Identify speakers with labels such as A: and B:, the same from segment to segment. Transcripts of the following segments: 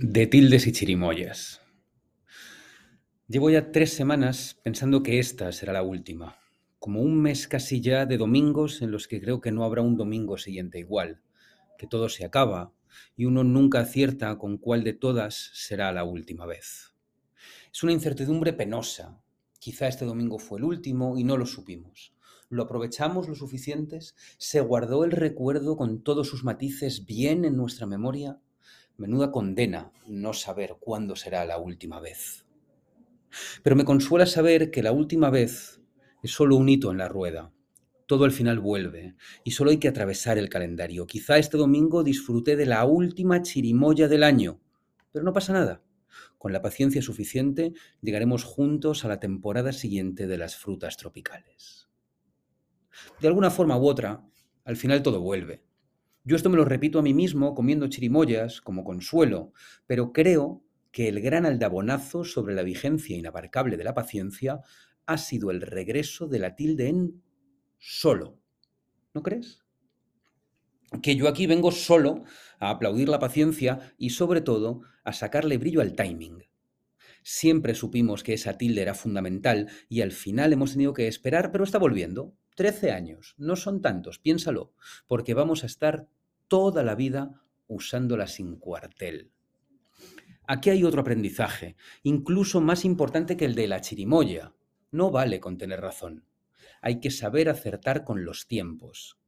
A: De tildes y chirimoyas. Llevo ya tres semanas pensando que esta será la última, como un mes casi ya de domingos en los que creo que no habrá un domingo siguiente igual, que todo se acaba y uno nunca acierta con cuál de todas será la última vez. Es una incertidumbre penosa. Quizá este domingo fue el último y no lo supimos. ¿Lo aprovechamos lo suficientes? ¿Se guardó el recuerdo con todos sus matices bien en nuestra memoria? Menuda condena no saber cuándo será la última vez. Pero me consuela saber que la última vez es solo un hito en la rueda. Todo al final vuelve y solo hay que atravesar el calendario. Quizá este domingo disfruté de la última chirimoya del año, pero no pasa nada. Con la paciencia suficiente llegaremos juntos a la temporada siguiente de las frutas tropicales. De alguna forma u otra, al final todo vuelve. Yo esto me lo repito a mí mismo comiendo chirimoyas como consuelo, pero creo que el gran aldabonazo sobre la vigencia inabarcable de la paciencia ha sido el regreso de la tilde en solo. ¿No crees? Que yo aquí vengo solo a aplaudir la paciencia y sobre todo a sacarle brillo al timing. Siempre supimos que esa tilde era fundamental y al final hemos tenido que esperar, pero está volviendo. Trece años, no son tantos, piénsalo, porque vamos a estar toda la vida usándola sin cuartel. Aquí hay otro aprendizaje, incluso más importante que el de la chirimoya. No vale con tener razón. Hay que saber acertar con los tiempos.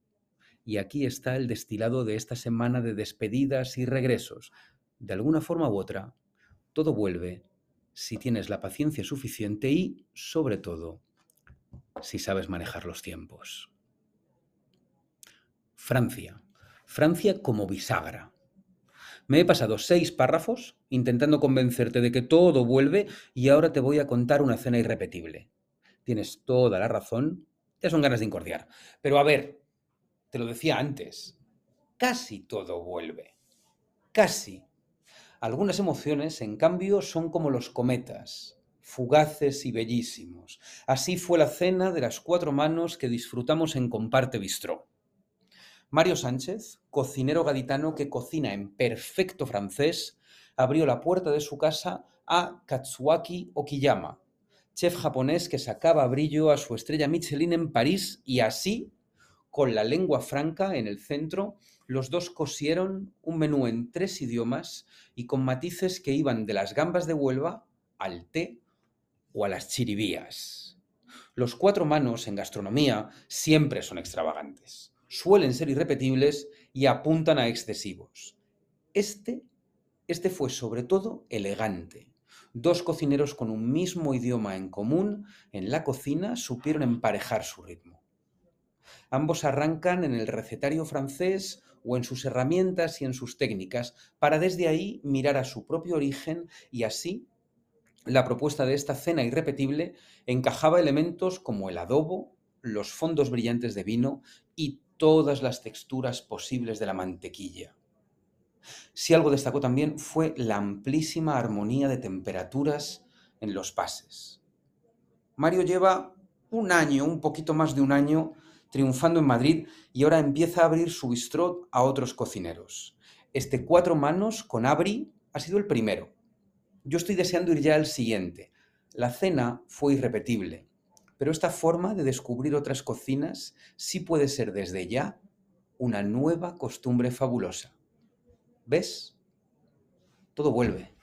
A: Y aquí está el destilado de esta semana de despedidas y regresos. De alguna forma u otra, todo vuelve si tienes la paciencia suficiente y, sobre todo, si sabes manejar los tiempos. Francia. Francia como bisagra. Me he pasado seis párrafos intentando convencerte de que todo vuelve y ahora te voy a contar una cena irrepetible. Tienes toda la razón, ya son ganas de incordiar. Pero a ver, te lo decía antes, casi todo vuelve. Casi. Algunas emociones, en cambio, son como los cometas, fugaces y bellísimos. Así fue la cena de las cuatro manos que disfrutamos en Comparte Bistró. Mario Sánchez, cocinero gaditano que cocina en perfecto francés, abrió la puerta de su casa a Katsuaki Okiyama, chef japonés que sacaba brillo a su estrella Michelin en París y así, con la lengua franca en el centro, los dos cosieron un menú en tres idiomas y con matices que iban de las gambas de Huelva al té o a las chiribías. Los cuatro manos en gastronomía siempre son extravagantes suelen ser irrepetibles y apuntan a excesivos. Este, este fue sobre todo elegante. Dos cocineros con un mismo idioma en común en la cocina supieron emparejar su ritmo. Ambos arrancan en el recetario francés o en sus herramientas y en sus técnicas, para desde ahí mirar a su propio origen y así la propuesta de esta cena irrepetible encajaba elementos como el adobo, los fondos brillantes de vino y todas las texturas posibles de la mantequilla. Si algo destacó también fue la amplísima armonía de temperaturas en los pases. Mario lleva un año, un poquito más de un año, triunfando en Madrid y ahora empieza a abrir su bistrot a otros cocineros. Este cuatro manos con Abri ha sido el primero. Yo estoy deseando ir ya al siguiente. La cena fue irrepetible. Pero esta forma de descubrir otras cocinas sí puede ser desde ya una nueva costumbre fabulosa. ¿Ves? Todo vuelve.